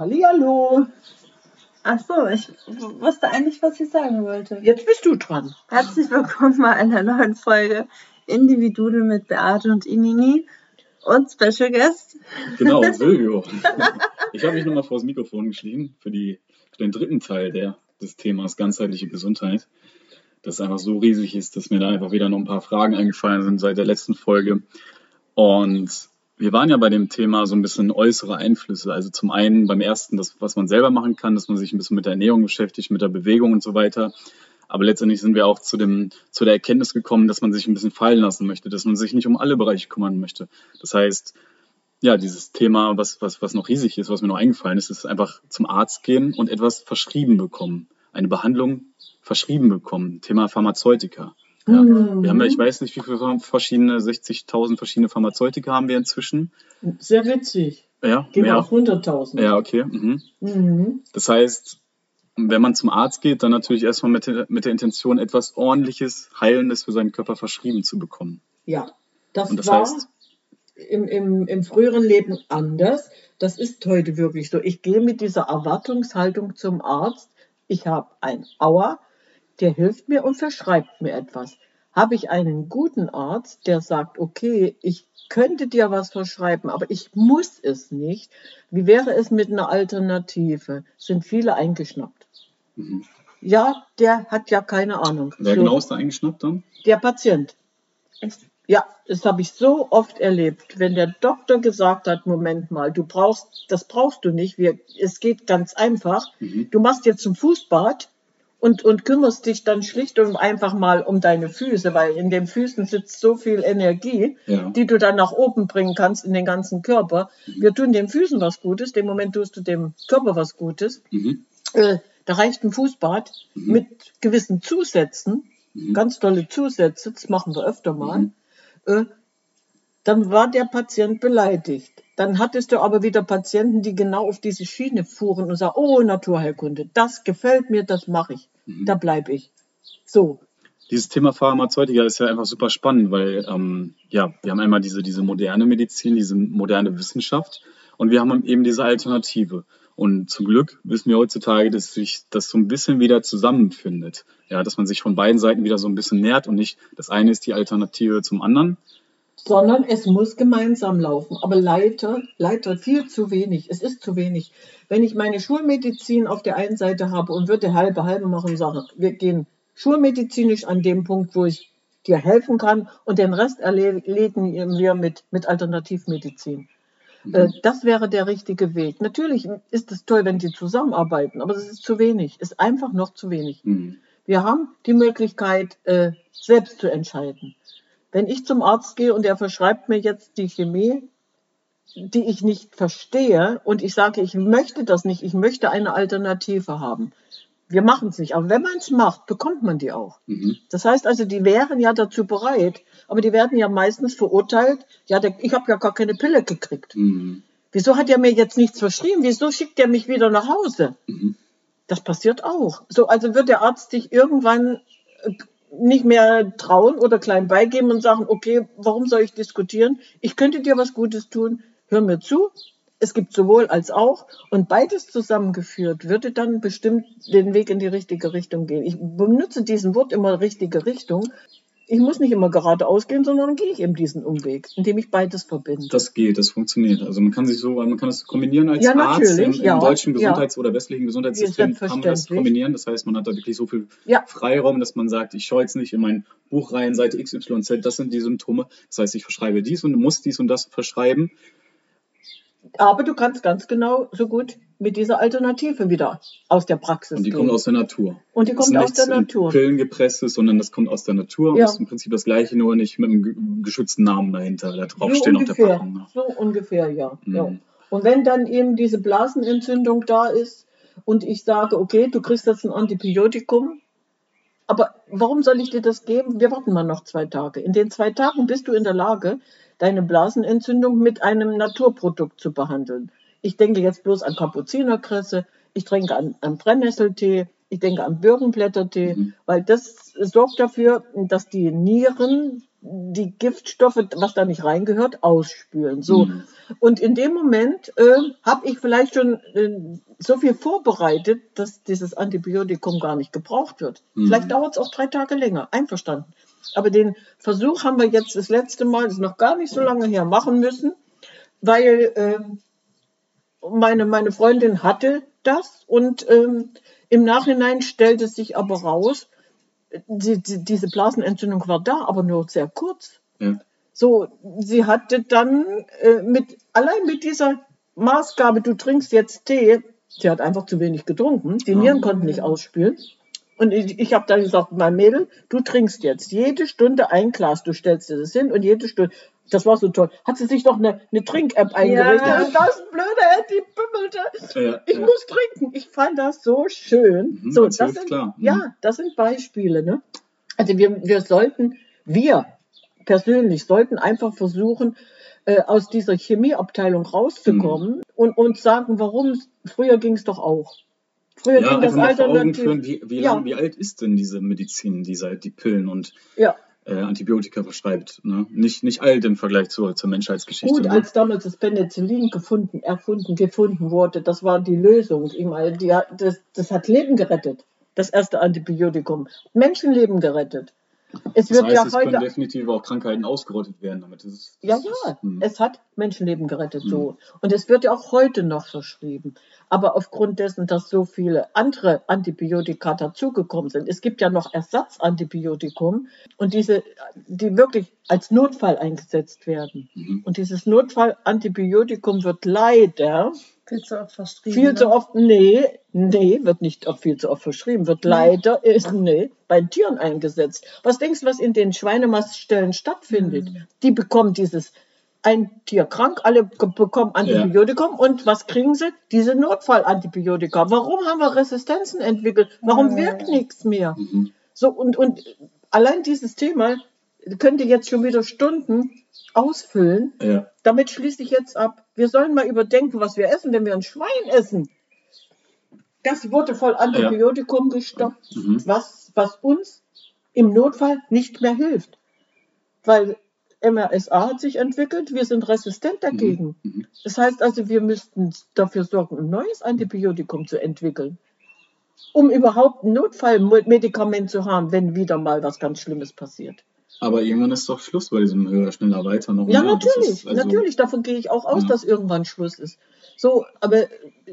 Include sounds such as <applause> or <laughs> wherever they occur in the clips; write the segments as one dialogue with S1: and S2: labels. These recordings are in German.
S1: Hallihallo.
S2: Ach so, ich wusste eigentlich, was ich sagen wollte.
S1: Jetzt bist du dran.
S2: Herzlich willkommen bei einer neuen Folge Individudel mit Beate und Inini und Special Guest.
S3: Genau, <laughs> Silvio. Ich habe mich nochmal vor das Mikrofon geschrieben für, die, für den dritten Teil der, des Themas ganzheitliche Gesundheit. Das einfach so riesig ist, dass mir da einfach wieder noch ein paar Fragen eingefallen sind seit der letzten Folge. Und wir waren ja bei dem Thema so ein bisschen äußere Einflüsse. Also zum einen beim ersten, das, was man selber machen kann, dass man sich ein bisschen mit der Ernährung beschäftigt, mit der Bewegung und so weiter. Aber letztendlich sind wir auch zu, dem, zu der Erkenntnis gekommen, dass man sich ein bisschen fallen lassen möchte, dass man sich nicht um alle Bereiche kümmern möchte. Das heißt, ja, dieses Thema, was, was, was noch riesig ist, was mir noch eingefallen ist, ist einfach zum Arzt gehen und etwas verschrieben bekommen. Eine Behandlung verschrieben bekommen. Thema Pharmazeutika. Ja. Mhm. Wir haben ja, ich weiß nicht, wie viele verschiedene, 60.000 verschiedene Pharmazeutika haben wir inzwischen.
S1: Sehr witzig.
S3: Ja,
S1: Gehen wir auf 100.000.
S3: Ja, okay. Mhm. Mhm. Das heißt, wenn man zum Arzt geht, dann natürlich erstmal mit, der, mit der Intention, etwas Ordentliches, Heilendes für seinen Körper verschrieben zu bekommen.
S1: Ja, das, das war heißt, im, im, im früheren Leben anders. Das ist heute wirklich so. Ich gehe mit dieser Erwartungshaltung zum Arzt. Ich habe ein Aua, der hilft mir und verschreibt mir etwas. Habe ich einen guten Arzt, der sagt, okay, ich könnte dir was verschreiben, aber ich muss es nicht. Wie wäre es mit einer Alternative? Sind viele eingeschnappt. Mhm. Ja, der hat ja keine Ahnung.
S3: Wer so, genau ist da eingeschnappt dann?
S1: Der Patient. Ja, das habe ich so oft erlebt. Wenn der Doktor gesagt hat, Moment mal, du brauchst, das brauchst du nicht, wir, es geht ganz einfach. Mhm. Du machst jetzt zum Fußbad und, und kümmerst dich dann schlicht und einfach mal um deine Füße, weil in den Füßen sitzt so viel Energie, ja. die du dann nach oben bringen kannst in den ganzen Körper. Wir tun den Füßen was Gutes, dem Moment tust du dem Körper was Gutes. Mhm. Äh, da reicht ein Fußbad mhm. mit gewissen Zusätzen, mhm. ganz tolle Zusätze, das machen wir öfter mal. Mhm. Äh, dann war der Patient beleidigt. Dann hattest du aber wieder Patienten, die genau auf diese Schiene fuhren und sagen, oh, Naturheilkunde, das gefällt mir, das mache ich, mhm. da bleibe ich. So.
S3: Dieses Thema Pharmazeutika ist ja einfach super spannend, weil ähm, ja, wir haben einmal diese, diese moderne Medizin, diese moderne Wissenschaft und wir haben eben diese Alternative. Und zum Glück wissen wir heutzutage, dass sich das so ein bisschen wieder zusammenfindet. Ja, dass man sich von beiden Seiten wieder so ein bisschen nährt und nicht das eine ist die Alternative zum anderen,
S1: sondern es muss gemeinsam laufen. Aber leider, leider viel zu wenig. Es ist zu wenig. Wenn ich meine Schulmedizin auf der einen Seite habe und würde halbe halbe machen, sage, wir gehen schulmedizinisch an dem Punkt, wo ich dir helfen kann und den Rest erledigen wir mit, mit Alternativmedizin. Mhm. Äh, das wäre der richtige Weg. Natürlich ist es toll, wenn die zusammenarbeiten, aber es ist zu wenig. Es ist einfach noch zu wenig. Mhm. Wir haben die Möglichkeit, äh, selbst zu entscheiden. Wenn ich zum Arzt gehe und er verschreibt mir jetzt die Chemie, die ich nicht verstehe und ich sage, ich möchte das nicht, ich möchte eine Alternative haben. Wir machen es nicht, aber wenn man es macht, bekommt man die auch. Mhm. Das heißt also, die wären ja dazu bereit, aber die werden ja meistens verurteilt. Ja, der, ich habe ja gar keine Pille gekriegt. Mhm. Wieso hat er mir jetzt nichts verschrieben? Wieso schickt er mich wieder nach Hause? Mhm. Das passiert auch. So, also wird der Arzt dich irgendwann äh, nicht mehr trauen oder klein beigeben und sagen, okay, warum soll ich diskutieren? Ich könnte dir was Gutes tun, hör mir zu. Es gibt sowohl als auch und beides zusammengeführt würde dann bestimmt den Weg in die richtige Richtung gehen. Ich benutze diesen Wort immer richtige Richtung, ich muss nicht immer geradeaus gehen, sondern dann gehe ich eben diesen Umweg, indem ich beides verbinde.
S3: Das geht, das funktioniert. Also man kann sich so, man kann das kombinieren als ja, Arzt im, im ja, deutschen Gesundheits- ja. oder westlichen Gesundheitssystem kann man das kombinieren. Das heißt, man hat da wirklich so viel Freiraum, dass man sagt, ich schaue jetzt nicht in mein Buch rein, Seite XYZ, das sind die Symptome. Das heißt, ich verschreibe dies und muss dies und das verschreiben.
S1: Aber du kannst ganz genau so gut mit dieser Alternative wieder aus der Praxis
S3: Und die gehen. kommt aus der Natur.
S1: Und die kommt aus der Natur.
S3: Pillen gepresst sondern das kommt aus der Natur. Ja. Und ist im Prinzip das Gleiche, nur nicht mit einem geschützten Namen dahinter, da draufstehen so auf der Packung.
S1: Ne? So ungefähr, ja. Mhm. ja. Und wenn dann eben diese Blasenentzündung da ist und ich sage, okay, du kriegst jetzt ein Antibiotikum, aber warum soll ich dir das geben? Wir warten mal noch zwei Tage. In den zwei Tagen bist du in der Lage, deine Blasenentzündung mit einem Naturprodukt zu behandeln. Ich denke jetzt bloß an Kapuzinerkresse, ich trinke an, an Brennnesseltee, ich denke an Birkenblättertee, mhm. weil das sorgt dafür, dass die Nieren die Giftstoffe, was da nicht reingehört, ausspülen. So.
S3: Mhm.
S1: Und in dem Moment äh, habe ich vielleicht schon äh, so viel vorbereitet, dass dieses Antibiotikum gar nicht gebraucht wird.
S3: Mhm.
S1: Vielleicht dauert es auch drei Tage länger. Einverstanden. Aber den Versuch haben wir jetzt das letzte Mal, das ist noch gar nicht so lange her, machen müssen, weil äh, meine, meine Freundin hatte das und ähm, im Nachhinein stellte sich aber raus, die, die, diese Blasenentzündung war da, aber nur sehr kurz.
S3: Ja.
S1: So, sie hatte dann äh, mit, allein mit dieser Maßgabe, du trinkst jetzt Tee, sie hat einfach zu wenig getrunken, die. Nieren konnten nicht ausspülen. Und ich, ich habe dann gesagt, mein Mädel, du trinkst jetzt jede Stunde ein Glas, du stellst dir das hin und jede Stunde, das war so toll, hat sie sich doch eine, eine Trink-App eingerichtet.
S2: Ja.
S1: Und das blöde Handy bimmelte.
S3: Ja,
S1: Ich
S3: ja.
S1: muss trinken. Ich fand das so schön.
S3: Mhm,
S1: so,
S3: das
S1: das sind,
S3: klar. Mhm.
S1: Ja, das sind Beispiele. Ne? Also wir, wir sollten, wir persönlich sollten einfach versuchen, äh, aus dieser Chemieabteilung rauszukommen
S3: Mhm.
S1: und uns sagen, warum früher ging es doch auch. Früher
S3: Ja,
S1: ging das alternativ.
S3: führen, wie, wie,
S1: Ja.
S3: lang, wie alt ist denn diese Medizin, die seit die Pillen und
S1: Ja,
S3: äh, Antibiotika verschreibt? Ne? Nicht, nicht alt im Vergleich zur, zur Menschheitsgeschichte.
S1: gut,
S3: ne?
S1: als damals das Penicillin gefunden, erfunden, gefunden wurde, das war die Lösung. Ich meine, die, das, das hat Leben gerettet. Das erste Antibiotikum. Menschenleben gerettet. Es
S3: das
S1: wird
S3: heißt,
S1: ja
S3: es
S1: heute
S3: können definitiv auch Krankheiten ausgerottet werden damit. Das ist,
S1: Ja,
S3: das
S1: ja,
S3: Ist, hm.
S1: es hat Menschenleben gerettet, so. Und es wird ja auch heute noch verschrieben. Aber aufgrund dessen, dass so viele andere Antibiotika dazugekommen sind, es gibt ja noch Ersatzantibiotikum und diese, die wirklich als Notfall eingesetzt werden.
S3: Mhm.
S1: Und dieses Notfallantibiotikum wird leider
S2: Viel zu oft verschrieben.
S1: viel
S2: ne?
S1: zu oft, nee, nee, wird nicht oft viel zu oft verschrieben, wird leider, ist, nee, bei Tieren eingesetzt. Was denkst du, was in den Schweinemaststellen stattfindet? Die bekommen dieses, ein Tier krank, alle bekommen Antibiotikum und was kriegen sie? Diese Notfallantibiotika. Warum haben wir Resistenzen entwickelt? Warum
S2: Ja.
S1: wirkt nichts mehr?
S3: Mhm.
S1: So, und, und allein dieses Thema könnte jetzt schon wieder Stunden ausfüllen.
S3: Ja.
S1: Damit schließe ich jetzt ab. Wir sollen mal überdenken, was wir essen, wenn wir ein Schwein essen. Das wurde voll Antibiotikum gestoppt,
S3: Mhm.
S1: was, was uns im Notfall nicht mehr hilft. Weil MRSA hat sich entwickelt, wir sind resistent dagegen.
S3: Mhm.
S1: Das heißt also, wir müssten dafür sorgen, ein neues Antibiotikum zu entwickeln, um überhaupt ein Notfallmedikament zu haben, wenn wieder mal was ganz Schlimmes passiert.
S3: Aber irgendwann ist doch Schluss bei diesem höher, schneller, weiter noch.
S1: Ja,
S3: mehr.
S1: Natürlich,
S3: ist also-
S1: natürlich. Davon gehe ich auch aus,
S3: Ja.
S1: dass irgendwann Schluss ist. So, aber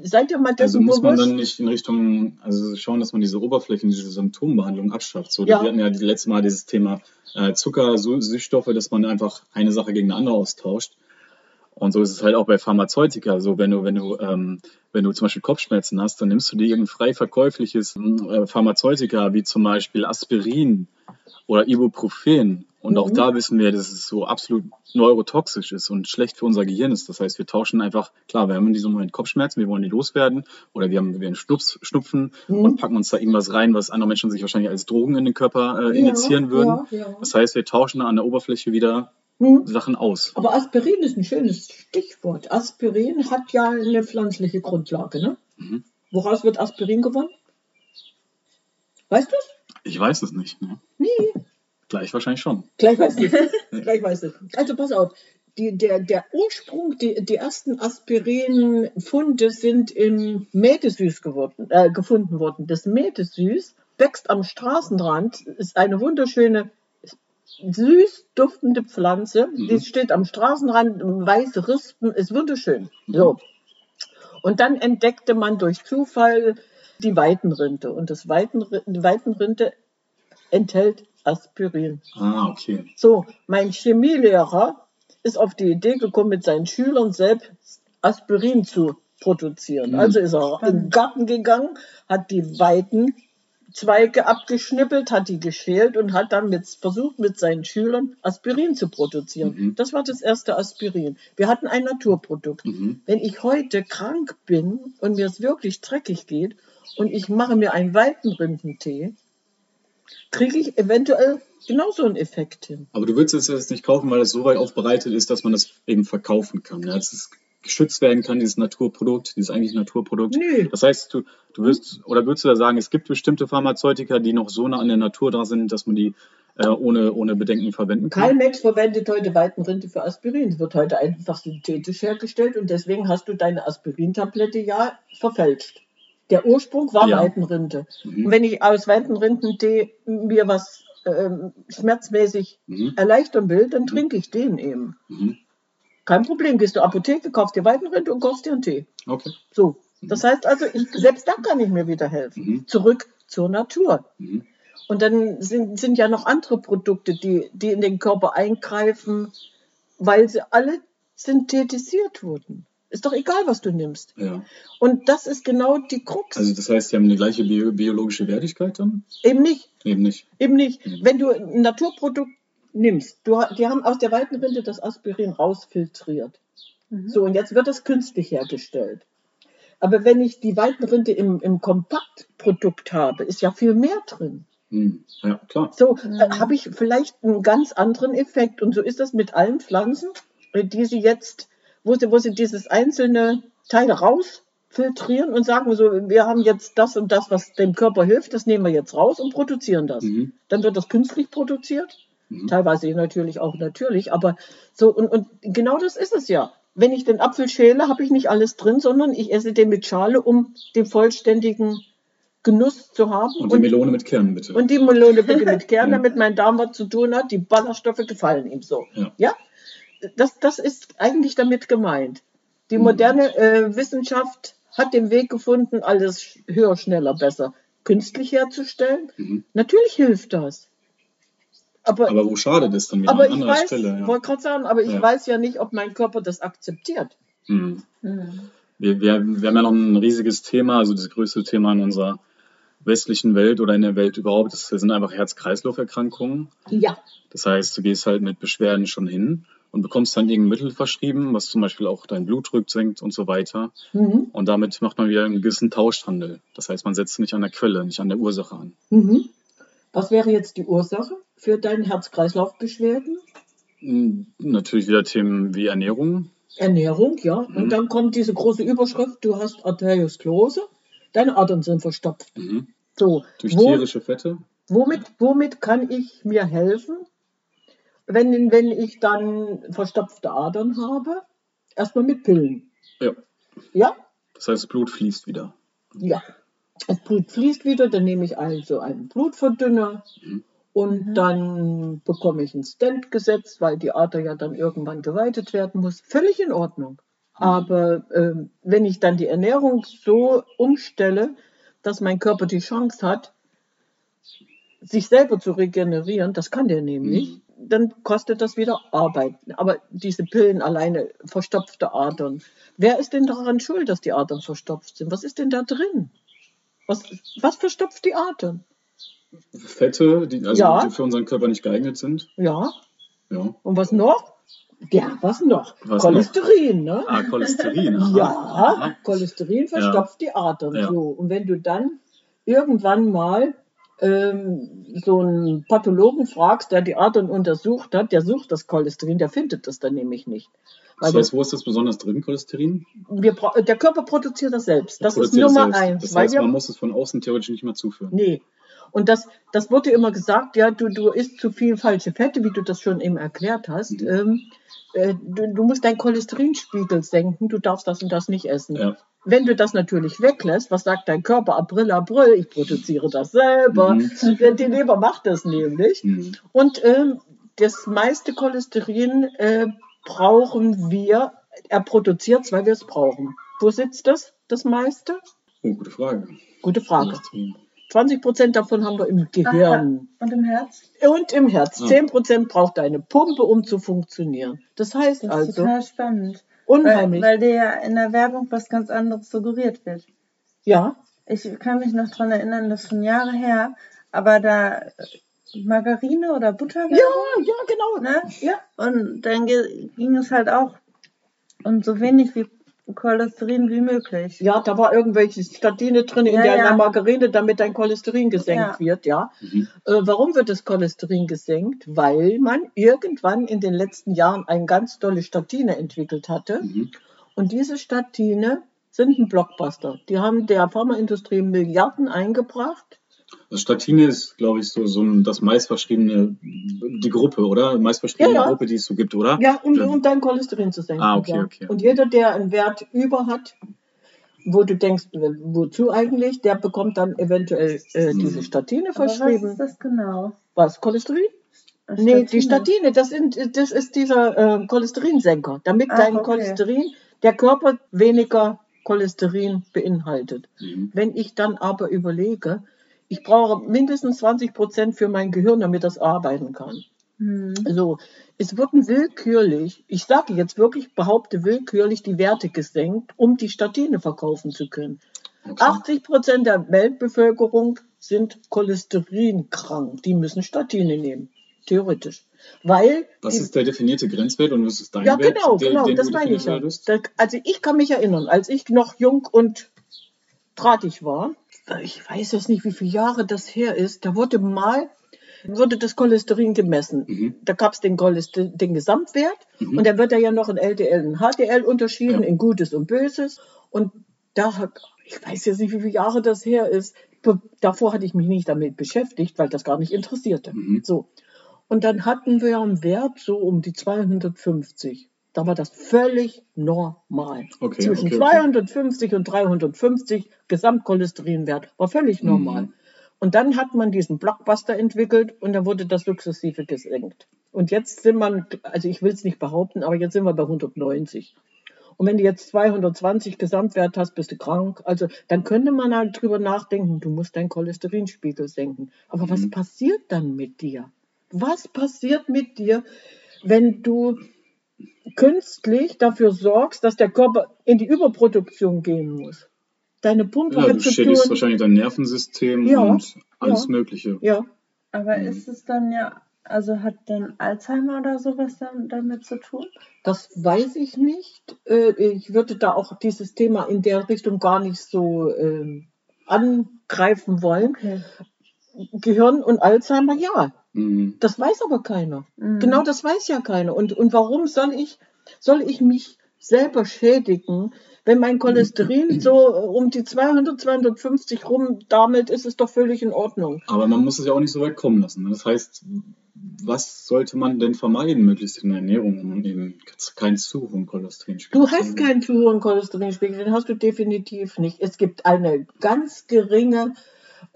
S1: seid ihr mal
S3: Also
S1: dessen
S3: muss man
S1: bewusst?
S3: dann nicht in Richtung, also schauen, dass man diese Oberflächen, diese Symptombehandlung abschafft. So,
S1: Ja.
S3: Wir hatten ja das letzte Mal dieses Thema äh, Zucker, Süßstoffe, dass man einfach eine Sache gegen eine andere austauscht. Und so ist es halt auch bei Pharmazeutika. So, wenn du, wenn du, ähm, wenn du zum Beispiel Kopfschmerzen hast, dann nimmst du dir irgendein frei verkäufliches äh, Pharmazeutika, wie zum Beispiel Aspirin oder Ibuprofen. Und auch
S1: Mhm.
S3: da wissen wir, dass es so absolut neurotoxisch ist und schlecht für unser Gehirn ist. Das heißt, wir tauschen einfach, klar, wir haben in diesem Moment Kopfschmerzen, wir wollen die loswerden, oder wir haben, wir haben Schnups, Schnupfen
S1: Mhm.
S3: und packen uns da irgendwas rein, was andere Menschen sich wahrscheinlich als Drogen in den Körper äh, injizieren würden.
S1: Ja, ja.
S3: Das heißt, wir tauschen an der Oberfläche wieder
S1: Hm.
S3: Sachen aus.
S1: Aber Aspirin ist ein schönes Stichwort. Aspirin hat ja eine pflanzliche Grundlage, ne?
S3: Mhm.
S1: Woraus wird Aspirin gewonnen? Weißt du es?
S3: Ich weiß es nicht. Ne?
S1: Nee.
S3: Gleich wahrscheinlich schon.
S1: Gleich weißt du es. <laughs> Gleich weißt du. Also pass auf. Die, der, der Ursprung, die, die ersten Aspirin-Funde sind im Mädesüß geworden, äh, gefunden worden. Das Mädesüß wächst am Straßenrand, ist eine wunderschöne, süß duftende Pflanze.
S3: Mhm.
S1: Die steht am Straßenrand, weiße Rispen, ist wunderschön. So. Und dann entdeckte man durch Zufall die Weitenrinde. Und das die Weitenrinde enthält Aspirin.
S3: Ah, okay.
S1: So, mein Chemielehrer ist auf die Idee gekommen, mit seinen Schülern selbst Aspirin zu produzieren.
S3: Mhm.
S1: Also ist er in den Garten gegangen, hat die weiten Zweige abgeschnippelt, hat die geschält und hat dann mit, versucht, mit seinen Schülern Aspirin zu produzieren.
S3: Mhm.
S1: Das war das erste Aspirin. Wir hatten ein Naturprodukt.
S3: Mhm.
S1: Wenn ich heute krank bin und mir es wirklich dreckig geht und ich mache mir einen Weitenrindentee, kriege ich eventuell genauso einen Effekt hin.
S3: Aber du würdest es jetzt nicht kaufen, weil es so weit aufbereitet ist, dass man das eben verkaufen kann. Ja, dass es geschützt werden kann, dieses Naturprodukt, dieses eigentlich Naturprodukt.
S1: Nö.
S3: Das heißt, du, du wirst, oder würdest du da sagen, es gibt bestimmte Pharmazeutika, die noch so nah an der Natur dran sind, dass man die äh, ohne, ohne Bedenken verwenden kann.
S1: Kein Mensch verwendet heute Weidenrinde für Aspirin. Es wird heute einfach synthetisch hergestellt und deswegen hast du deine Aspirintablette ja verfälscht. Der Ursprung war
S3: Ja.
S1: Weidenrinde.
S3: Mhm.
S1: Und wenn ich aus Weidenrindentee mir was ähm, schmerzmäßig
S3: Mhm.
S1: erleichtern will, dann trinke ich den eben.
S3: Mhm.
S1: Kein Problem, gehst du Apotheke, kaufst dir Weidenrinde und kochst dir einen Tee.
S3: Okay.
S1: So. Das heißt also, ich, selbst da kann ich mir wieder helfen.
S3: Mhm.
S1: Zurück zur Natur.
S3: Mhm.
S1: Und dann sind, sind ja noch andere Produkte, die, die in den Körper eingreifen, weil sie alle synthetisiert wurden. Ist doch egal, was du nimmst.
S3: Ja.
S1: Und das ist genau die Krux.
S3: Also das heißt, die haben eine gleiche bio biologische Wertigkeit dann?
S1: eben nicht.
S3: Eben nicht.
S1: Eben nicht.
S3: Mhm.
S1: Wenn du ein Naturprodukt nimmst, du, die haben aus der Weidenrinde das Aspirin rausfiltriert.
S2: Mhm.
S1: So, und jetzt wird das künstlich hergestellt. Aber wenn ich die Weidenrinde im, im Kompaktprodukt habe, ist ja viel mehr drin.
S3: Mhm. Ja, klar.
S1: So
S2: Mhm.
S1: äh, habe ich vielleicht einen ganz anderen Effekt. Und so ist das mit allen Pflanzen, äh, die sie jetzt, wo sie, wo sie dieses einzelne Teil rausfiltrieren und sagen so, wir haben jetzt das und das, was dem Körper hilft, das nehmen wir jetzt raus und produzieren das.
S3: Mhm.
S1: Dann wird das künstlich produziert,
S3: Mhm.
S1: teilweise natürlich auch natürlich, aber so, und, und genau das ist es ja. Wenn ich den Apfel schäle, habe ich nicht alles drin, sondern ich esse den mit Schale, um den vollständigen Genuss zu haben.
S3: Und die Melone mit Kern, bitte.
S1: Und die Melone bitte mit <laughs> Kern,
S3: Ja.
S1: damit mein Darm was zu tun hat. Die Ballaststoffe gefallen ihm so.
S3: Ja.
S1: Das, das ist eigentlich damit gemeint. Die
S3: Mhm.
S1: moderne äh, Wissenschaft hat den Weg gefunden, alles höher, schneller, besser künstlich herzustellen.
S3: Mhm.
S1: Natürlich hilft das. Aber,
S3: Aber wo schadet es dann wieder?
S1: aber
S3: An
S1: ich
S3: anderer
S1: weiß,
S3: Stelle. Ja.
S1: wollte gerade sagen, aber ich
S3: Ja.
S1: weiß ja nicht, ob mein Körper das akzeptiert.
S3: Mhm.
S2: Mhm.
S3: Wir, wir, wir haben ja noch ein riesiges Thema, also das größte Thema in unserer westlichen Welt oder in der Welt überhaupt, das sind einfach Herz-Kreislauf-Erkrankungen.
S1: Ja.
S3: Das heißt, du gehst halt mit Beschwerden schon hin und bekommst dann irgendein Mittel verschrieben, was zum Beispiel auch deinen Blutdruck senkt und so weiter.
S1: Mhm.
S3: Und damit macht man wieder einen gewissen Tauschhandel. Das heißt, man setzt nicht an der Quelle, nicht an der Ursache an.
S1: Mhm. Was wäre jetzt die Ursache für deine Herz-Kreislauf-Beschwerden?
S3: Mhm, Natürlich wieder Themen wie Ernährung.
S1: Ernährung, ja.
S3: Mhm.
S1: Und dann kommt diese große Überschrift, du hast Arteriosklerose, deine Adern sind verstopft.
S3: Mhm.
S1: So,
S3: Durch
S1: wo,
S3: tierische Fette.
S1: womit, womit kann ich mir helfen, wenn, wenn ich dann verstopfte Adern habe? Erstmal mit Pillen.
S3: Ja.
S1: Ja?
S3: Das heißt, das Blut fließt wieder.
S1: Ja. Das Blut fließt wieder, dann nehme ich also einen Blutverdünner
S3: Mhm.
S1: und
S2: Mhm.
S1: dann bekomme ich einen Stent gesetzt, weil die Ader ja dann irgendwann geweitet werden muss. Völlig in Ordnung. Aber ähm, wenn ich dann die Ernährung so umstelle, dass mein Körper die Chance hat, sich selber zu regenerieren, das kann der nämlich, dann kostet das wieder Arbeit. Aber diese Pillen alleine, verstopfte Adern. Wer ist denn daran schuld, dass die Adern verstopft sind? Was ist denn da drin? Was, was verstopft die Adern?
S3: Fette, die, also
S1: Ja.
S3: die für unseren Körper nicht geeignet sind.
S1: Ja,
S3: Ja.
S1: und was noch? Ja, was noch?
S3: Was
S1: Cholesterin, ne?
S3: Ah, Cholesterin. aha.
S1: Ja,
S3: Aha.
S1: Cholesterin verstopft die Adern.
S3: Ja.
S1: So. Und wenn du dann irgendwann mal ähm, so einen Pathologen fragst, der die Adern untersucht hat, der sucht das Cholesterin, der findet das dann nämlich nicht.
S3: Das heißt, wo ist das besonders drin, Cholesterin?
S1: wir, bra- der Körper produziert das selbst. Das ist Nummer
S3: selbst.
S1: eins.
S3: Das
S1: weil
S3: heißt,
S1: wir
S3: man muss es von außen theoretisch nicht mehr zuführen.
S1: Nee. Und das, das wurde immer gesagt, ja, du, du isst zu viel falsche Fette, wie du das schon eben erklärt hast.
S3: Mhm.
S1: Ähm, äh, du, du musst deinen Cholesterinspiegel senken, du darfst das und das nicht essen.
S3: Ja.
S1: Wenn du das natürlich weglässt, was sagt dein Körper? April, April, ich produziere das selber.
S3: Mhm.
S1: Die Leber macht das nämlich.
S3: Mhm.
S1: Und ähm, das meiste Cholesterin äh, brauchen wir, er produziert es, weil wir es brauchen. Wo sitzt das, das meiste?
S3: Oh, gute Frage.
S1: Gute Frage.
S3: Cholesterin.
S1: 20 Prozent davon haben wir im Gehirn.
S2: Und im Herz?
S1: Und im Herz.
S3: Ah.
S1: 10 Prozent braucht deine Pumpe, um zu funktionieren. Das heißt
S2: Das ist
S1: also,
S2: total spannend.
S1: unheimlich.
S2: Weil, weil dir ja in der Werbung was ganz anderes suggeriert wird.
S1: ja,
S2: Ich kann mich noch dran erinnern, das ist schon Jahre her, aber da Margarine oder Butter
S1: ja, ja, genau.
S2: ne?
S1: Ja,
S2: Und dann ging es halt auch um so wenig wie Cholesterin wie möglich.
S1: ja, da war irgendwelche Statine drin in
S2: Ja,
S1: der
S2: ja.
S1: Margarine, damit dein Cholesterin gesenkt
S2: Ja.
S1: wird, ja.
S3: Mhm.
S1: Äh, warum wird das Cholesterin gesenkt? Weil man irgendwann in den letzten Jahren eine ganz tolle Statine entwickelt hatte.
S3: Mhm.
S1: Und diese Statine sind ein Blockbuster. Die haben der Pharmaindustrie Milliarden eingebracht
S3: Also Statine ist, glaube ich, so, so ein, das meistverschriebene, die Gruppe, oder? Meistverschriebene
S1: Ja, ja.
S3: Gruppe, die es so gibt, oder?
S1: Ja, um, um dein Cholesterin zu senken.
S3: Ah, okay,
S1: ja.
S3: okay.
S1: Und jeder, der einen Wert über hat, wo du denkst, wozu eigentlich, der bekommt dann eventuell äh,
S3: Mhm.
S1: diese Statine
S2: Aber was
S1: verschrieben.
S2: ist das genau?
S1: Was, Cholesterin? Nee, die Statine, das, sind, das ist dieser äh, Cholesterinsenker, damit
S2: Ach,
S1: dein
S2: okay.
S1: Cholesterin, der Körper weniger Cholesterin beinhaltet.
S3: Mhm.
S1: Wenn ich dann aber überlege, ich brauche mindestens 20 Prozent für mein Gehirn, damit das arbeiten kann.
S2: Hm.
S1: Also, es wurden willkürlich, ich sage jetzt wirklich, behaupte willkürlich die Werte gesenkt, um die Statine verkaufen zu können.
S3: Okay.
S1: 80 Prozent der Weltbevölkerung sind cholesterinkrank. Die müssen Statine nehmen. Theoretisch. Weil.
S3: Was
S1: die,
S3: ist der definierte Grenzwert und was ist dein
S1: ja,
S3: Wert?
S1: genau,
S3: der-
S1: genau, das meine ich ja. also ich kann mich erinnern, als ich noch jung und drahtig war, ich weiß jetzt nicht, wie viele Jahre das her ist, da wurde mal wurde das Cholesterin gemessen.
S3: Mhm.
S1: Da gab es den, den Gesamtwert
S3: Mhm.
S1: und da wird er ja noch in LDL und HDL unterschieden,
S3: Ja.
S1: in Gutes und Böses. Und da ich weiß jetzt nicht, wie viele Jahre das her ist, davor hatte ich mich nicht damit beschäftigt, weil das gar nicht interessierte.
S3: Mhm.
S1: So. Und dann hatten wir einen Wert so um die 250. Da war das völlig normal.
S3: Okay,
S1: Zwischen
S3: okay, okay.
S1: 250 und 350 Gesamtcholesterinwert war völlig normal.
S3: Mhm.
S1: Und dann hat man diesen Blockbuster entwickelt und dann wurde das sukzessive gesenkt. Und jetzt sind wir, also ich will es nicht behaupten, aber jetzt sind wir bei 190. Und wenn du jetzt 220 Gesamtwert hast, bist du krank. Also dann könnte man halt drüber nachdenken, du musst deinen Cholesterinspiegel senken. Aber was
S3: Mhm.
S1: passiert dann mit dir? Was passiert mit dir, wenn du künstlich dafür sorgst, dass der Körper in die Überproduktion gehen muss? Deine Pumpe
S3: Ja,
S1: hat
S3: du
S1: zu
S3: schädigst
S1: tun.
S3: wahrscheinlich dein Nervensystem
S1: Ja,
S3: und alles
S1: ja.
S3: Mögliche.
S1: Ja,
S2: Aber
S3: Mhm.
S2: ist es dann ja, also hat dann Alzheimer oder sowas dann damit zu tun?
S1: das weiß ich nicht. Äh, Ich würde da auch dieses Thema in der Richtung gar nicht so ähm, angreifen wollen.
S2: Okay.
S1: Gehirn und Alzheimer, ja,
S3: Mhm.
S1: das weiß aber keiner.
S2: Mhm.
S1: Genau das weiß ja keiner. Und, und warum soll ich, soll ich mich selber schädigen, wenn mein Cholesterin so um die 200, 250 rumdammelt, ist es doch völlig in Ordnung.
S3: Aber man muss es ja auch nicht so weit kommen lassen. ne? Das heißt, was sollte man denn vermeiden, möglichst in der Ernährung, um eben keinen zu hohen Cholesterinspiegel
S1: Du
S3: zu
S1: hast
S3: haben?
S1: keinen zu hohen Cholesterinspiegel, den hast du definitiv nicht. Es gibt eine ganz geringe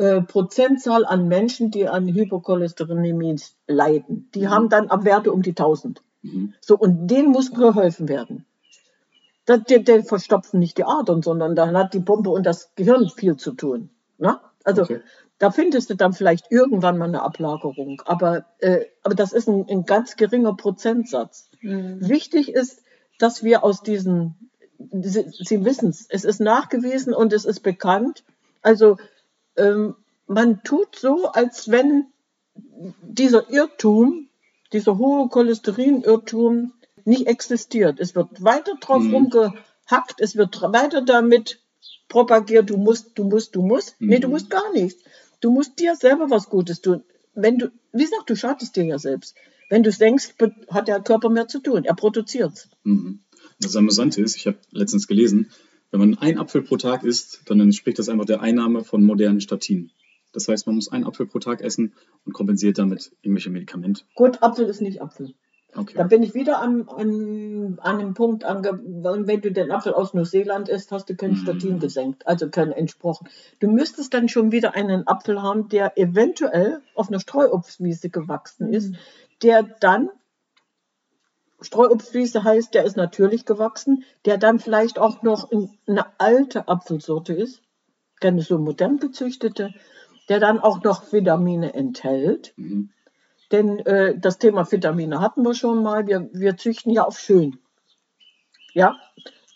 S1: äh, Prozentzahl an Menschen, die an Hypocholesterinämie leiden. Die
S3: Mhm.
S1: haben dann ab Werte um die 1000.
S3: Mhm.
S1: So, und denen muss geholfen werden. Das, die, die verstopfen nicht die Adern, sondern dann hat die Pumpe und das Gehirn viel zu tun. Ne? Also
S3: Okay.
S1: da findest du dann vielleicht irgendwann mal eine Ablagerung. Aber, äh, aber das ist ein, ein ganz geringer Prozentsatz.
S2: Mhm.
S1: Wichtig ist, dass wir aus diesen, Sie, Sie wissen es, es ist nachgewiesen und es ist bekannt. Also ähm, man tut so, als wenn dieser Irrtum, dieser hohe Cholesterin-Irrtum nicht existiert. Es wird weiter drauf
S3: Mhm.
S1: rumgehackt, es wird weiter damit propagiert, du musst, du musst, du musst. Nee, du
S3: Mhm.
S1: musst gar nichts. Du musst dir selber was Gutes tun. Wenn du, wie gesagt, du schadest dir ja selbst. Wenn du denkst, be- hat der Körper mehr zu tun. Er produziert
S3: Mhm. Das Amüsante ist, ich habe letztens gelesen, wenn man einen Apfel pro Tag isst, dann entspricht das einfach der Einnahme von modernen Statinen. Das heißt, man muss einen Apfel pro Tag essen und kompensiert damit irgendwelche Medikamente.
S1: Gut, Apfel ist nicht Apfel. Da
S3: Okay.
S1: bin ich wieder an, an, an einem Punkt ange wenn du den Apfel aus Neuseeland isst, hast du kein
S3: Mhm.
S1: Statin gesenkt, also kein entsprochen. Du müsstest dann schon wieder einen Apfel haben, der eventuell auf einer Streuobstwiese gewachsen ist,
S2: Mhm.
S1: der dann, Streuobstwiese heißt, der ist natürlich gewachsen, der dann vielleicht auch noch in, eine alte Apfelsorte ist, keine so modern gezüchtete, der dann auch noch Vitamine enthält.
S3: Mhm.
S1: Denn äh, das Thema Vitamine hatten wir schon mal. Wir, wir züchten ja auf schön. Ja,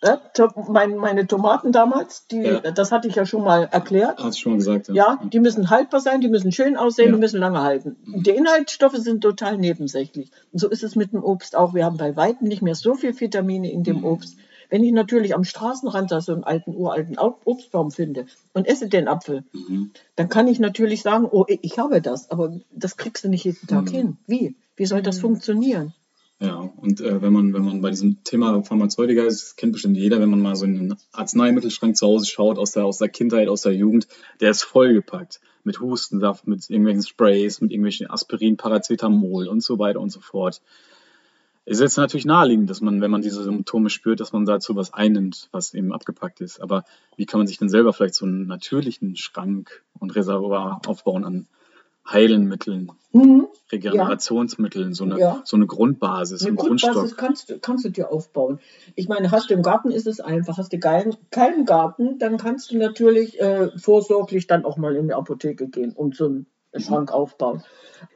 S1: äh, to mein, meine Tomaten damals, die,
S3: Ja.
S1: das hatte ich ja schon mal erklärt.
S3: Hast du schon gesagt,
S1: Ja, die müssen haltbar sein, die müssen schön aussehen,
S3: Ja.
S1: die müssen lange halten. Die Inhaltsstoffe sind total nebensächlich. Und so ist es mit dem Obst auch. Wir haben bei weitem nicht mehr so viel Vitamine in dem
S3: Mhm.
S1: Obst. Wenn ich natürlich am Straßenrand da so einen alten, uralten Au- Obstbaum finde und esse den Apfel,
S3: Mhm.
S1: dann kann ich natürlich sagen, oh, ich habe das, aber das kriegst du nicht jeden Tag
S3: Mhm.
S1: hin. Wie? Wie soll das
S2: Mhm.
S1: funktionieren?
S3: Ja, und äh, wenn man, wenn man bei diesem Thema Pharmazeutika ist, kennt bestimmt jeder, wenn man mal so in den Arzneimittelschrank zu Hause schaut, aus der, aus der Kindheit, aus der Jugend, der ist vollgepackt mit Hustensaft, mit irgendwelchen Sprays, mit irgendwelchen Aspirin, Paracetamol und so weiter und so fort. Es ist jetzt natürlich naheliegend, dass man, wenn man diese Symptome spürt, dass man dazu was einnimmt, was eben abgepackt ist. Aber wie kann man sich denn selber vielleicht so einen natürlichen Schrank und Reservoir aufbauen an Heilmitteln,
S1: Mhm.
S3: Regenerationsmitteln, so eine,
S1: Ja.
S3: so eine Grundbasis,
S1: Eine
S3: Grundstock?
S1: Grundbasis kannst, du- kannst du dir aufbauen. Ich meine, hast du im Garten, ist es einfach. Hast du keinen, keinen Garten, dann kannst du natürlich äh, vorsorglich dann auch mal in die Apotheke gehen und so einen Schrank aufbauen.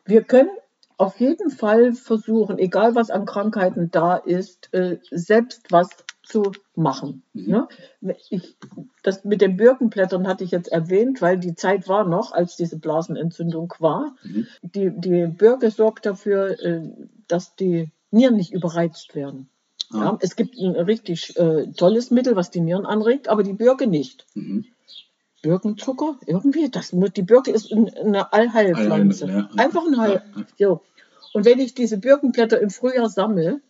S1: Wir können auf jeden Fall versuchen, egal was an Krankheiten da ist, äh, selbst was zu machen.
S3: Mhm.
S1: Ne? Ich, das mit den Birkenblättern hatte ich jetzt erwähnt, weil die Zeit war noch, als diese Blasenentzündung war.
S3: Mhm.
S1: Die, die Birke sorgt dafür, äh, dass die Nieren nicht überreizt werden.
S3: Ah.
S1: Ja, es gibt ein richtig äh, tolles Mittel, was die Nieren anregt, aber die Birke nicht.
S3: Mhm.
S1: Birkenzucker? Irgendwie? Das, die Birke ist ein- eine Allheilpflanze.
S3: Allheilmittel, ja.
S1: Einfach ein Heil.
S3: Ja.
S1: So. Und wenn ich diese Birkenblätter im Frühjahr sammle,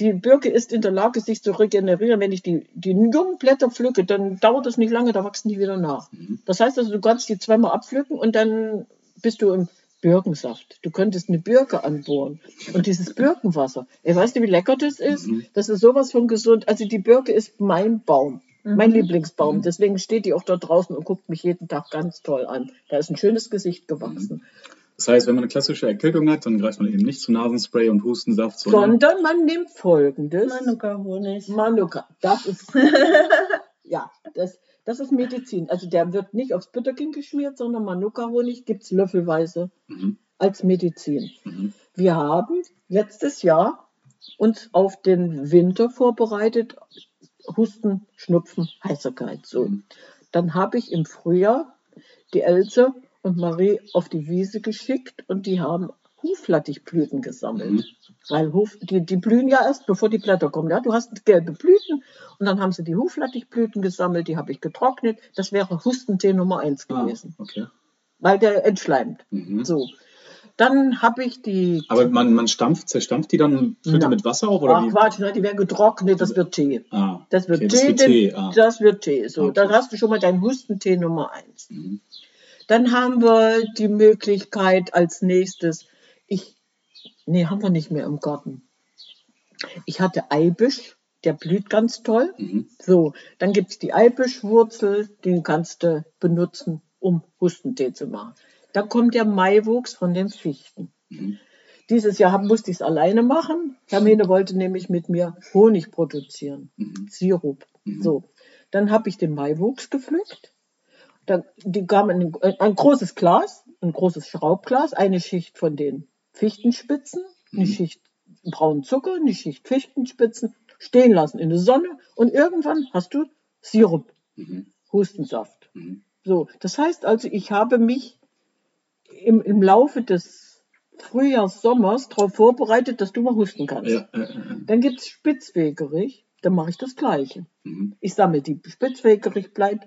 S1: die Birke ist in der Lage, sich zu regenerieren. Wenn ich die, die jungen Blätter pflücke, dann dauert es nicht lange, da wachsen die wieder nach.
S3: Mhm.
S1: Das heißt also, du kannst die zweimal abpflücken und dann bist du im Birkensaft. Du könntest eine Birke anbohren. Und dieses Birkenwasser, ey, weißt du, wie lecker das ist?
S3: Mhm.
S1: Das ist sowas von gesund. Also die Birke ist mein Baum, mein
S2: Mhm.
S1: Lieblingsbaum.
S3: Mhm.
S1: Deswegen steht die auch dort draußen und guckt mich jeden Tag ganz toll an. Da ist ein schönes Gesicht gewachsen.
S3: Das heißt, wenn man eine klassische Erkältung hat, dann greift man eben nicht zu Nasenspray und Hustensaft, sondern
S1: Sondern man nimmt folgendes.
S2: Manuka-Honig.
S1: Manuka. Das ist, <laughs> ja, das, das ist Medizin. Also der wird nicht aufs Bütterchen geschmiert, sondern Manuka-Honig gibt es löffelweise
S3: mhm.
S1: als Medizin.
S3: Mhm.
S1: Wir haben letztes Jahr uns auf den Winter vorbereitet. Husten, Schnupfen, Heiserkeit. So.
S3: Mhm.
S1: Dann habe ich im Frühjahr die Else und Marie auf die Wiese geschickt und die haben Huflattichblüten gesammelt.
S3: Mhm.
S1: Weil Huf, die, die blühen ja erst, bevor die Blätter kommen. Ja? Du hast gelbe Blüten und dann haben sie die Huflattichblüten gesammelt, die habe ich getrocknet. Das wäre Hustentee Nummer eins
S3: Ah,
S1: gewesen,
S3: okay.
S1: weil der entschleimt.
S3: Mhm.
S1: So. Dann habe ich die.
S3: Aber man, man stampft, zerstampft die dann füllt die mit Wasser auf? Oder
S1: Ach
S3: wie?
S1: Quatsch, ne, die werden getrocknet, das wird Tee.
S3: Ah,
S1: Das wird
S3: okay,
S1: Tee,
S3: das wird Tee. Ah.
S1: das wird Tee. So,
S3: Okay.
S1: dann hast du schon mal deinen Hustentee Nummer eins.
S3: Mhm.
S1: Dann haben wir die Möglichkeit als nächstes, ich, nee, haben wir nicht mehr im Garten. Ich hatte Eibisch, der blüht ganz toll.
S3: Mhm.
S1: So, dann gibt es die Eibischwurzel, den kannst du benutzen, um Hustentee zu machen. Dann kommt der Maiwuchs von den Fichten.
S3: Mhm.
S1: Dieses Jahr musste ich es alleine machen. Hermine wollte nämlich mit mir Honig produzieren,
S3: Mhm.
S1: Sirup.
S3: Mhm.
S1: So, dann habe ich den Maiwuchs gepflückt. Dann, die in ein, ein großes Glas, ein großes Schraubglas, eine Schicht von den Fichtenspitzen, eine
S3: Mhm.
S1: Schicht braunen Zucker, eine Schicht Fichtenspitzen, stehen lassen in der Sonne und irgendwann hast du Sirup,
S3: Mhm.
S1: Hustensaft.
S3: Mhm.
S1: So, das heißt also, ich habe mich im, im Laufe des Frühjahrs, Sommers darauf vorbereitet, dass du mal husten kannst.
S3: Ja,
S1: Dann gibt es Spitzwegerich, dann mache ich das Gleiche.
S3: mhm.
S1: Ich sammle die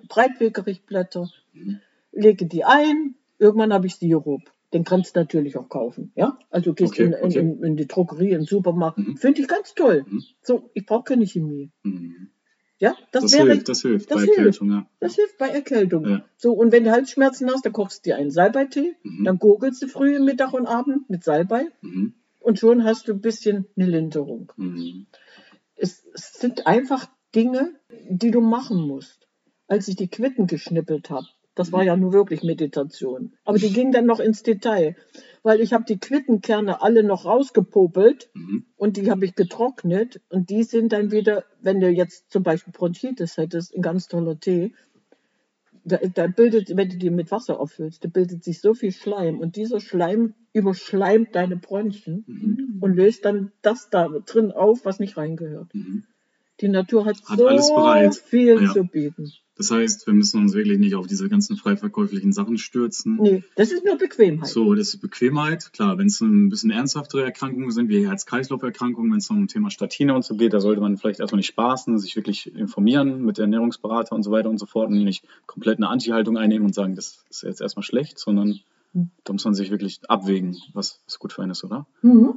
S1: Breitwegerichblätter,
S3: Mhm.
S1: lege die ein, irgendwann habe ich Sirup. Den kannst du natürlich auch kaufen. Ja? Also du gehst
S3: Okay,
S1: in, in,
S3: okay.
S1: in, in die Drogerie, in den Supermarkt.
S3: Mhm.
S1: Finde ich ganz toll.
S3: Mhm.
S1: So, ich brauche keine Chemie.
S3: Mhm.
S1: Ja, das,
S3: Das,
S1: wäre
S3: hilft, das hilft
S1: das
S3: bei
S1: hilft.
S3: Erkältung, ja.
S1: das hilft bei Erkältung.
S3: Ja.
S1: So, und wenn du Halsschmerzen hast, dann kochst du dir einen Salbeitee,
S3: Mhm.
S1: dann gurgelst du früh, Mittag und Abend mit Salbei und schon hast du ein bisschen eine Linderung. Es, es sind einfach Dinge, die du machen musst. Als ich die Quitten geschnippelt habe, das war ja nur wirklich Meditation, aber die ging dann noch ins Detail, weil ich habe die Quittenkerne alle noch rausgepopelt
S3: Mhm.
S1: und die habe ich getrocknet und die sind dann wieder, wenn du jetzt zum Beispiel Bronchitis hättest, ein ganz toller Tee, da, da bildet, wenn du die mit Wasser auffüllst, da bildet sich so viel Schleim und dieser Schleim überschleimt deine Bronchien
S3: Mhm.
S1: und löst dann das da drin auf, was nicht reingehört.
S3: Mhm.
S1: Die Natur hat,
S3: Hat
S1: so viel
S3: Ja.
S1: zu bieten.
S3: Das heißt, wir müssen uns wirklich nicht auf diese ganzen frei verkäuflichen Sachen stürzen.
S1: Nee, das ist nur Bequemheit.
S3: So, das ist Bequemheit. Klar, wenn es ein bisschen ernsthaftere Erkrankungen sind, wie Herz-Kreislauf-Erkrankungen, wenn es um Thema Statine und so geht, da sollte man vielleicht erstmal nicht spaßen, sich wirklich informieren mit Ernährungsberater und so weiter und so fort und nicht komplett eine Anti-Haltung einnehmen und sagen, das ist jetzt erstmal schlecht, sondern
S1: Hm.
S3: da muss man sich wirklich abwägen, was, was gut für einen ist, oder?
S1: Mhm.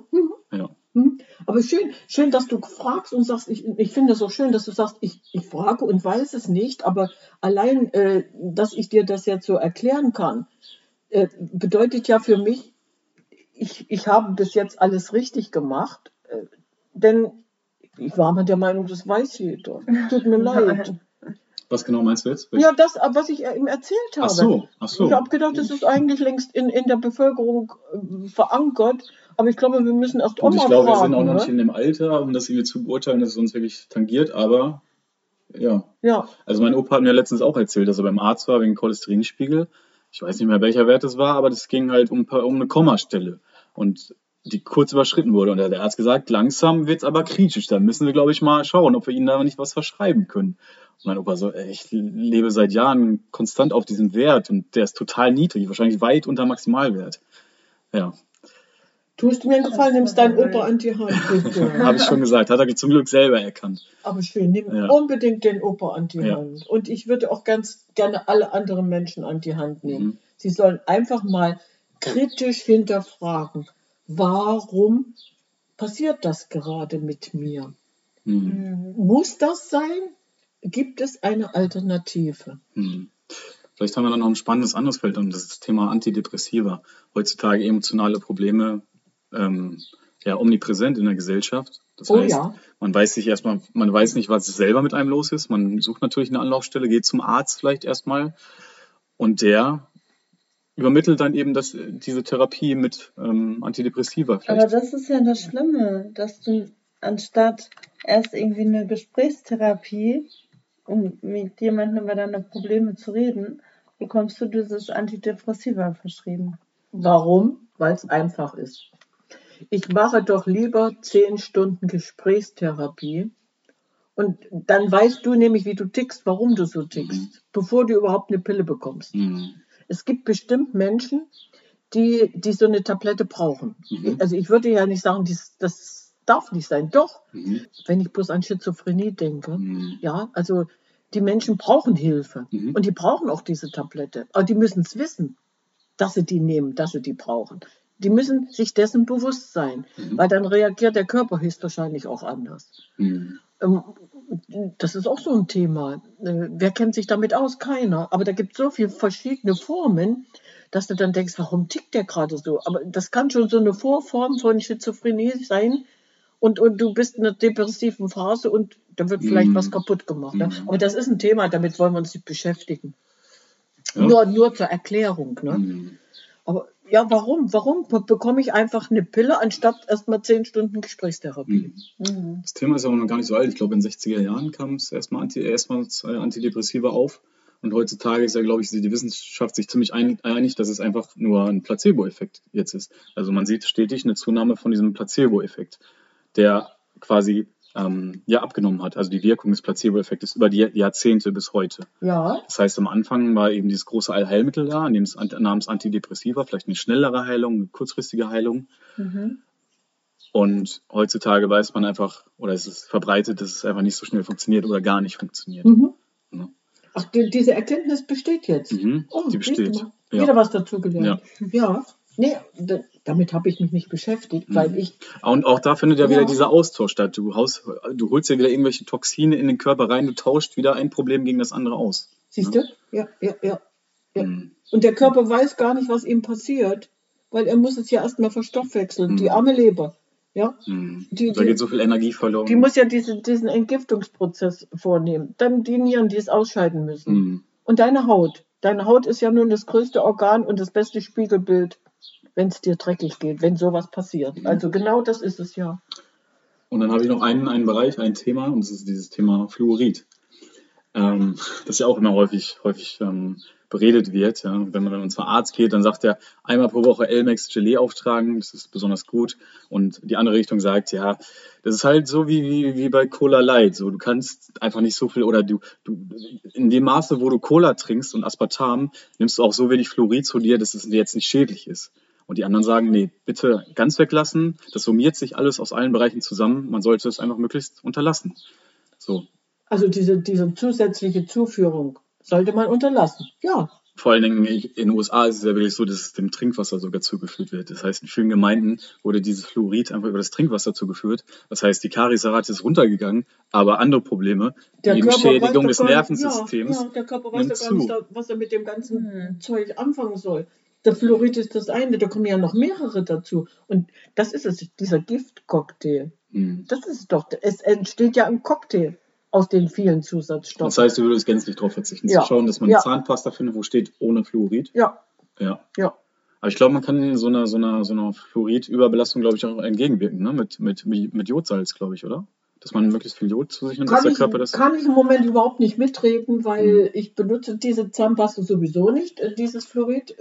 S1: Hm? Aber schön, schön, dass du fragst und sagst, ich, ich finde es auch schön, dass du sagst, ich, ich frage und weiß es nicht, aber allein, äh, dass ich dir das jetzt so erklären kann, äh, bedeutet ja für mich, ich, ich habe bis jetzt alles richtig gemacht, äh, denn ich war mal der Meinung, das weiß jeder. Tut mir <laughs> leid.
S3: Was genau meinst du jetzt?
S1: Ja, das, was ich ihm erzählt habe.
S3: ach so, ach so.
S1: Ich habe gedacht, das ist eigentlich längst in, in der Bevölkerung äh, verankert, aber ich glaube, wir müssen erst
S3: Und ich
S1: Oma
S3: glaube, wir
S1: fragen.
S3: sind auch noch
S1: ne?
S3: nicht in dem Alter, um das irgendwie zu beurteilen, dass es uns wirklich tangiert, aber ja.
S1: Ja,
S3: Also mein Opa hat mir letztens auch erzählt, dass er beim Arzt war wegen Cholesterinspiegel. Ich weiß nicht mehr, welcher Wert es war, aber das ging halt um, um eine Kommastelle. Und die kurz überschritten wurde. Und der Arzt gesagt, langsam wird es aber kritisch. Da müssen wir, glaube ich, mal schauen, ob wir Ihnen da nicht was verschreiben können. Und mein Opa so, ey, ich lebe seit Jahren konstant auf diesem Wert und der ist total niedrig, wahrscheinlich weit unter Maximalwert. Ja,
S1: tust du mir einen Gefallen, nimmst deinen Opa an die Hand, <laughs>
S3: habe ich schon gesagt. Hat er zum Glück selber erkannt.
S1: Aber schön, nimm
S3: Ja.
S1: unbedingt den Opa an die
S3: Ja.
S1: Hand. Und ich würde auch ganz gerne alle anderen Menschen an die Hand nehmen.
S3: Mhm.
S1: Sie sollen einfach mal kritisch hinterfragen, warum passiert das gerade mit mir?
S3: Hm.
S1: Muss das sein? Gibt es eine Alternative?
S3: Hm. Vielleicht haben wir dann noch ein spannendes anderes Feld und das ist das Thema Antidepressiva. Heutzutage emotionale Probleme ähm, ja omnipräsent in der Gesellschaft. Das
S1: Oh
S3: heißt,
S1: ja.
S3: man weiß sich erstmal, man weiß nicht, was selber mit einem los ist. Man sucht natürlich eine Anlaufstelle, geht zum Arzt vielleicht erstmal und der übermittelt dann eben das, diese Therapie mit ähm, Antidepressiva
S2: Aber
S3: vielleicht.
S2: das ist ja das Schlimme, dass du anstatt erst irgendwie eine Gesprächstherapie, um mit jemandem über deine Probleme zu reden, bekommst du dieses Antidepressiva verschrieben.
S1: Warum? Weil es einfach ist. Ich mache doch lieber zehn Stunden Gesprächstherapie und dann weißt du nämlich, wie du tickst, warum du so tickst,
S3: Mhm.
S1: bevor du überhaupt eine Pille bekommst.
S3: Hm.
S1: Es gibt bestimmt Menschen, die, die so eine Tablette brauchen.
S3: Mhm.
S1: Also ich würde ja nicht sagen, dies, das darf nicht sein. Doch,
S3: Mhm.
S1: wenn ich bloß an Schizophrenie denke.
S3: Mhm.
S1: Ja, also die Menschen brauchen Hilfe
S3: Mhm.
S1: und die brauchen auch diese Tablette. Aber die müssen es wissen, dass sie die nehmen, dass sie die brauchen. Die müssen sich dessen bewusst sein,
S3: Mhm.
S1: weil dann reagiert der Körper höchstwahrscheinlich auch anders.
S3: Hm.
S1: Ähm, Das ist auch so ein Thema. Äh, Wer kennt sich damit aus? Keiner. Aber da gibt es so viele verschiedene Formen, dass du dann denkst, warum tickt der gerade so? Aber das kann schon so eine Vorform von Schizophrenie sein. Und, und du bist in einer depressiven Phase und da wird vielleicht
S3: Mhm.
S1: was kaputt gemacht. Ne?
S3: Mhm.
S1: Aber das ist ein Thema, damit wollen wir uns nicht beschäftigen.
S3: Ja.
S1: Nur, nur zur Erklärung. Ne?
S3: Hm.
S1: Aber ja, warum? Warum be- bekomme ich einfach eine Pille anstatt erstmal zehn Stunden Gesprächstherapie?
S3: Hm.
S2: Mhm.
S3: Das Thema ist auch noch gar nicht so alt. Ich glaube, in den 60er Jahren kam es erstmal Anti, erstmals Antidepressiva auf. Und heutzutage ist ja, glaube ich, die Wissenschaft sich ziemlich ein- einig, dass es einfach nur ein Placebo-Effekt jetzt ist. Also man sieht stetig eine Zunahme von diesem Placebo-Effekt, der quasi ähm, ja abgenommen hat. Also die Wirkung des Placebo-Effektes über die Jahrzehnte bis heute.
S1: Ja,
S3: Das heißt, am Anfang war eben dieses große Allheilmittel da, namens, Antidepressiva, vielleicht eine schnellere Heilung, eine kurzfristige Heilung.
S2: Mhm.
S3: Und heutzutage weiß man einfach, oder es ist verbreitet, dass es einfach nicht so schnell funktioniert oder gar nicht funktioniert.
S1: Mhm.
S3: Ja.
S1: Ach, die, diese Erkenntnis besteht jetzt.
S3: Mhm,
S1: Oh,
S3: die besteht.
S1: mal.
S3: Ja.
S1: Wieder was dazugelernt. Ja. Nee, damit habe ich mich nicht beschäftigt,
S3: Mhm.
S1: weil ich,
S3: Und auch da findet ja wieder
S1: Ja.
S3: dieser Austausch statt. Du, haust, du holst ja wieder irgendwelche Toxine in den Körper rein, du tauscht wieder ein Problem gegen das andere aus.
S1: siehst du? Ja, ja, ja. Ja.
S3: Mhm.
S1: Und der Körper weiß gar nicht, was ihm passiert, weil er muss es ja erstmal verstoffwechseln.
S3: Mhm.
S1: Die arme Leber. Ja,
S3: Mhm.
S1: Die-
S3: da geht so viel Energie verloren.
S1: die muss ja diese, diesen Entgiftungsprozess vornehmen. Dann die Nieren, die es ausscheiden müssen.
S3: Mhm.
S1: Und deine Haut. Deine Haut ist ja nun das größte Organ und das beste Spiegelbild, wenn es dir dreckig geht, wenn sowas passiert.
S3: Mhm.
S1: Also genau das ist es ja.
S3: Und dann habe ich noch einen, einen Bereich, ein Thema, und das ist dieses Thema Fluorid. Ähm, das ja auch immer häufig, häufig ähm, beredet wird. Ja. Wenn man dann zum Arzt geht, dann sagt er, einmal pro Woche Elmex Gelee auftragen, das ist besonders gut. Und die andere Richtung sagt, ja, das ist halt so wie, wie, wie bei Cola Light. So, du kannst einfach nicht so viel, oder du, du, in dem Maße, wo du Cola trinkst und Aspartam, nimmst du auch so wenig Fluorid zu dir, dass es dir jetzt nicht schädlich ist. Und die anderen sagen, nee, bitte ganz weglassen. Das summiert sich alles aus allen Bereichen zusammen. Man sollte es einfach möglichst unterlassen. So.
S1: Also diese, diese zusätzliche Zuführung sollte man unterlassen. Ja,
S3: Vor allen Dingen in den USA ist es ja wirklich so, dass es dem Trinkwasser sogar zugeführt wird. Das heißt, in vielen Gemeinden wurde dieses Fluorid einfach über das Trinkwasser zugeführt. Das heißt, die Kariesrate ist runtergegangen, aber andere Probleme,
S1: Der
S3: die
S1: Körper
S3: Schädigung des Nervensystems,
S1: Ja, ja, der Körper weiß doch gar nicht,
S3: zu.
S1: was er mit dem ganzen
S2: Hm.
S1: Zeug anfangen soll. Der Fluorid ist das eine, da kommen ja noch mehrere dazu. Und das ist es, dieser Giftcocktail.
S3: Hm.
S1: Das ist es doch. Es entsteht ja ein Cocktail aus den vielen Zusatzstoffen.
S3: Das heißt, du würdest gänzlich darauf verzichten,
S1: Ja.
S3: zu schauen, dass man
S1: Ja.
S3: Zahnpasta findet, wo steht ohne Fluorid.
S1: ja,
S3: Ja.
S1: ja.
S3: Aber ich glaube, man kann so einer so einer, so einer Fluoridüberbelastung, glaube ich, auch entgegenwirken, ne? Mit, mit, mit Jodsalz, glaube ich, oder? Dass man möglichst viel Jod zu sich nimmt, dass der
S1: ich,
S3: Körper das.
S1: kann ich im Moment überhaupt nicht mitreden, weil
S3: Hm.
S1: ich benutze diese Zahnpasta sowieso nicht, äh, dieses Fluorid.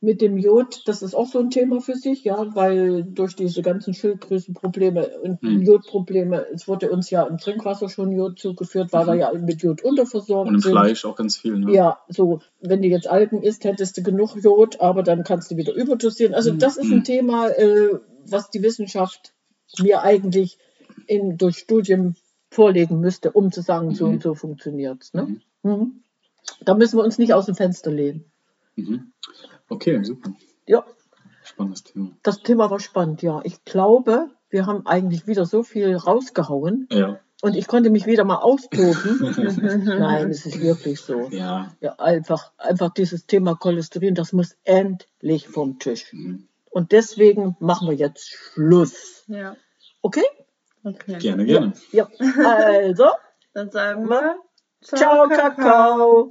S1: Mit dem Jod, das ist auch so ein Thema für sich, ja, weil durch diese ganzen Schilddrüsenprobleme und
S3: Hm.
S1: Jodprobleme, es wurde uns ja im Trinkwasser schon Jod zugeführt, weil wir ja mit Jod unterversorgt
S3: Und im
S1: sind.
S3: Fleisch auch ganz viel, ne?
S1: Ja, so, wenn du jetzt Algen isst, hättest du genug Jod, aber dann kannst du wieder überdosieren. Also
S3: Mhm.
S1: das ist ein Thema, äh, was die Wissenschaft mir eigentlich in, durch Studien vorlegen müsste, um zu sagen, so
S3: Mhm.
S1: und so funktioniert es. Ne?
S3: Mhm.
S1: Mhm. Da müssen wir uns nicht aus dem Fenster lehnen.
S3: Mhm. Okay, super.
S1: Ja,
S3: Spannendes Thema.
S1: das Thema war spannend, ja. Ich glaube, wir haben eigentlich wieder so viel rausgehauen
S3: Ja.
S1: und ich konnte mich wieder mal austoben. <laughs> Nein, es ist wirklich so.
S3: Ja.
S1: Ja, einfach, einfach dieses Thema Cholesterin, das muss endlich vom Tisch.
S3: Mhm.
S1: Und deswegen machen wir jetzt Schluss.
S2: Ja,
S1: Okay?
S2: Okay.
S3: Gerne, gerne.
S1: Ja. Also,
S2: Dann sagen wir
S1: ciao, Kakao.